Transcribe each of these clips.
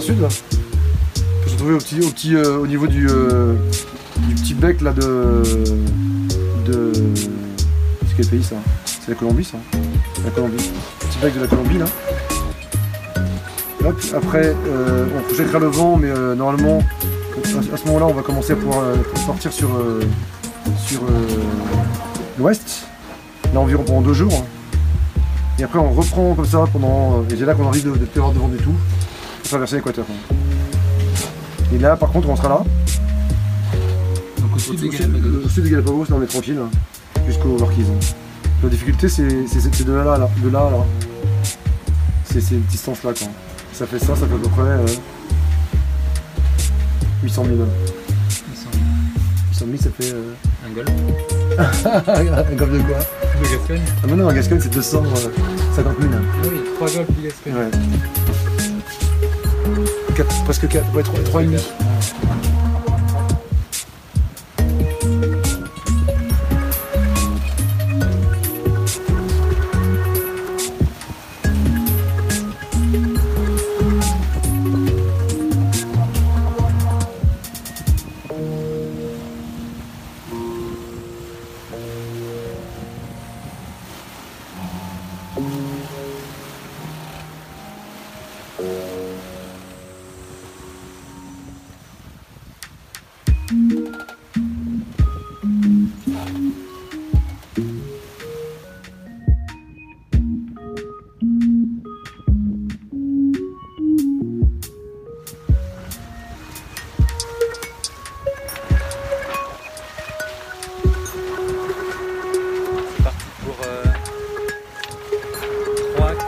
sud. Que j'ai au, petit, au, petit, euh, au niveau du, euh, du petit bec là de. de. C'est quel pays ça C'est la Colombie ça La Colombie. Petit bec de la Colombie là. Hop, après, euh, on checkera le vent, mais euh, normalement, à, ce moment-là, on va commencer à pouvoir partir sur, sur l'ouest. Là, environ pendant deux jours. Et après, on reprend comme ça pendant. et c'est là qu'on a envie de ne plus avoir de du tout traverser l'équateur. Et là, par contre, on sera là. Donc au sud au sud des Galapagos, là, on est tranquille hein, jusqu'aux Marquises. La difficulté, c'est de là, là, de là, à là. C'est ces distances-là, quoi. Ça fait ça, ça fait à peu près euh, 800 000. 800 000, ça fait. Euh... Un golf un golf de quoi? De Gascogne. Ah, mais non, en Gascogne, c'est 250 000. hein. Ah oui, trois golfs du Gascogne. Ouais. Quatre- presque 4, ouais, 3,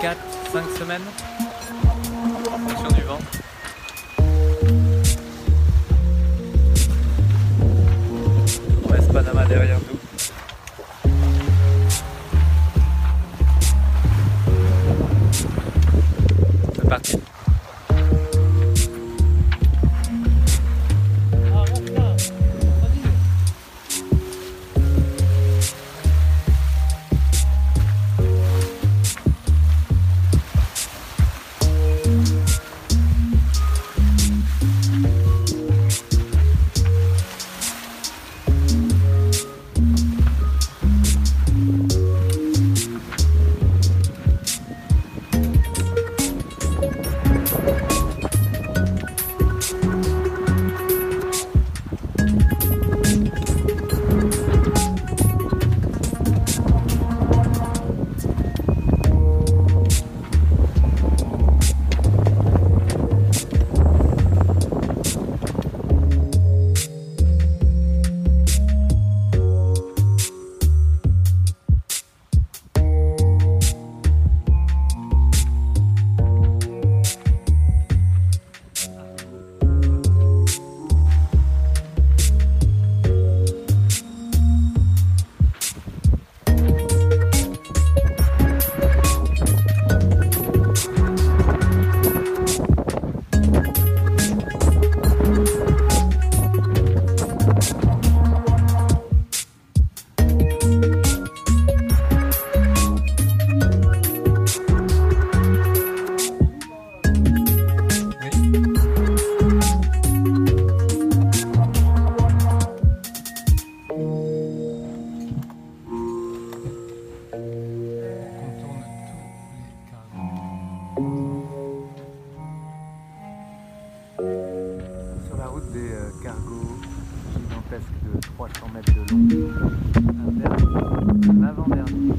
4, 5 semaines en fonction du vent. On laisse Panama derrière Mas vamos.